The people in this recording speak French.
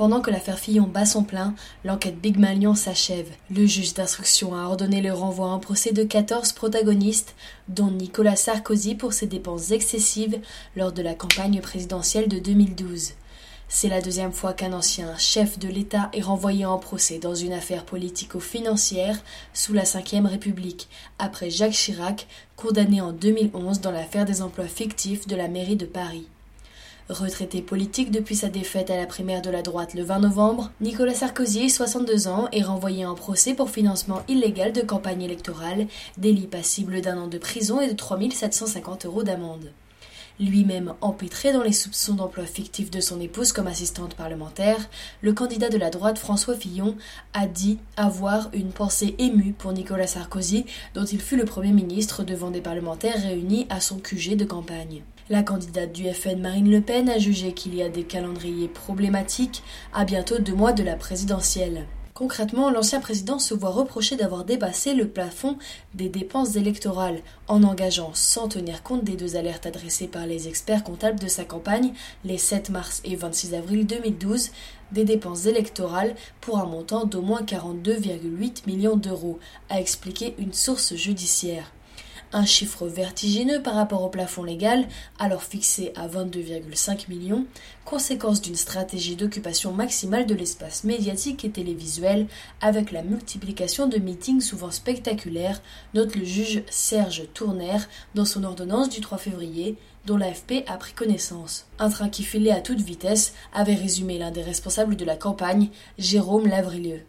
Pendant que l'affaire Fillon bat son plein, l'enquête Big Malion s'achève. Le juge d'instruction a ordonné le renvoi en procès de 14 protagonistes, dont Nicolas Sarkozy pour ses dépenses excessives lors de la campagne présidentielle de 2012. C'est la deuxième fois qu'un ancien chef de l'État est renvoyé en procès dans une affaire politico-financière sous la Ve République, après Jacques Chirac, condamné en 2011 dans l'affaire des emplois fictifs de la mairie de Paris. Retraité politique depuis sa défaite à la primaire de la droite le 20 novembre, Nicolas Sarkozy, 62 ans, est renvoyé en procès pour financement illégal de campagne électorale, délit passible d'un an de prison et de 3750 euros d'amende. Lui-même empêtré dans les soupçons d'emploi fictif de son épouse comme assistante parlementaire, le candidat de la droite François Fillon a dit avoir une pensée émue pour Nicolas Sarkozy, dont il fut le Premier ministre devant des parlementaires réunis à son QG de campagne. La candidate du FN Marine Le Pen a jugé qu'il y a des calendriers problématiques à bientôt deux mois de la présidentielle. Concrètement, l'ancien président se voit reprocher d'avoir dépassé le plafond des dépenses électorales en engageant, sans tenir compte des deux alertes adressées par les experts comptables de sa campagne les 7 mars et 26 avril 2012, des dépenses électorales pour un montant d'au moins 42,8 millions d'euros, a expliqué une source judiciaire un chiffre vertigineux par rapport au plafond légal, alors fixé à 22,5 millions, conséquence d'une stratégie d'occupation maximale de l'espace médiatique et télévisuel, avec la multiplication de meetings souvent spectaculaires, note le juge Serge Tournaire dans son ordonnance du 3 février, dont l'AFP a pris connaissance. Un train qui filait à toute vitesse, avait résumé l'un des responsables de la campagne, Jérôme Lavrilieu.